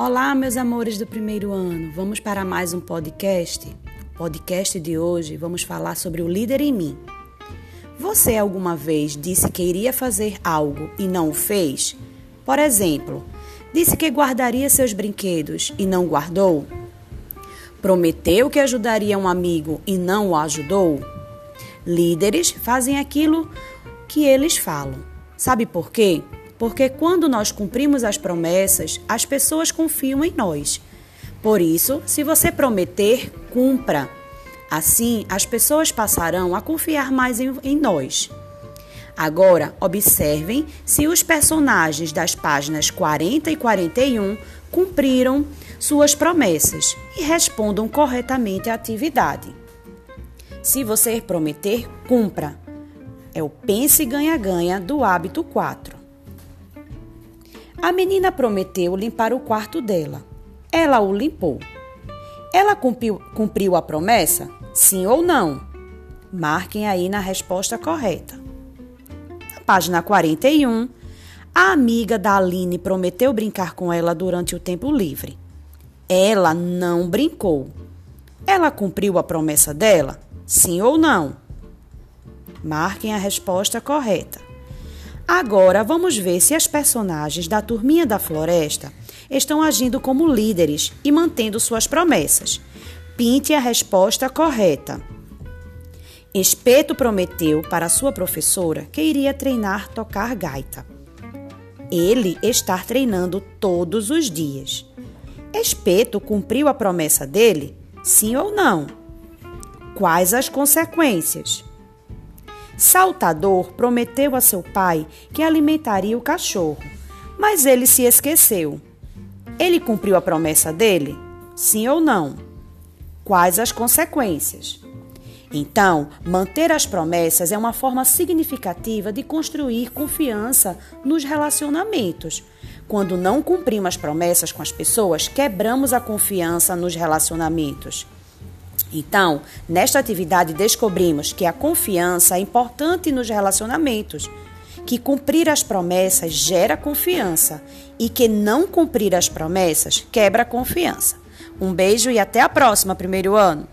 Olá, meus amores do primeiro ano. Vamos para mais um podcast? Podcast de hoje vamos falar sobre o líder em mim. Você alguma vez disse que iria fazer algo e não o fez? Por exemplo, disse que guardaria seus brinquedos e não guardou? Prometeu que ajudaria um amigo e não o ajudou? Líderes fazem aquilo que eles falam. Sabe por quê? Porque quando nós cumprimos as promessas, as pessoas confiam em nós. Por isso, se você prometer, cumpra. Assim, as pessoas passarão a confiar mais em, em nós. Agora, observem se os personagens das páginas 40 e 41 cumpriram suas promessas e respondam corretamente à atividade. Se você prometer, cumpra. É o pense ganha-ganha do hábito 4. A menina prometeu limpar o quarto dela. Ela o limpou. Ela cumpriu, cumpriu a promessa? Sim ou não? Marquem aí na resposta correta. Na página 41, a amiga da Aline prometeu brincar com ela durante o tempo livre. Ela não brincou. Ela cumpriu a promessa dela? Sim ou não? Marquem a resposta correta. Agora vamos ver se as personagens da Turminha da Floresta estão agindo como líderes e mantendo suas promessas. Pinte a resposta correta. Espeto prometeu para sua professora que iria treinar tocar gaita. Ele está treinando todos os dias. Espeto cumpriu a promessa dele? Sim ou não? Quais as consequências? Saltador prometeu a seu pai que alimentaria o cachorro, mas ele se esqueceu. Ele cumpriu a promessa dele? Sim ou não? Quais as consequências? Então, manter as promessas é uma forma significativa de construir confiança nos relacionamentos. Quando não cumprimos as promessas com as pessoas, quebramos a confiança nos relacionamentos. Então, nesta atividade descobrimos que a confiança é importante nos relacionamentos, que cumprir as promessas gera confiança e que não cumprir as promessas quebra a confiança. Um beijo e até a próxima, primeiro ano!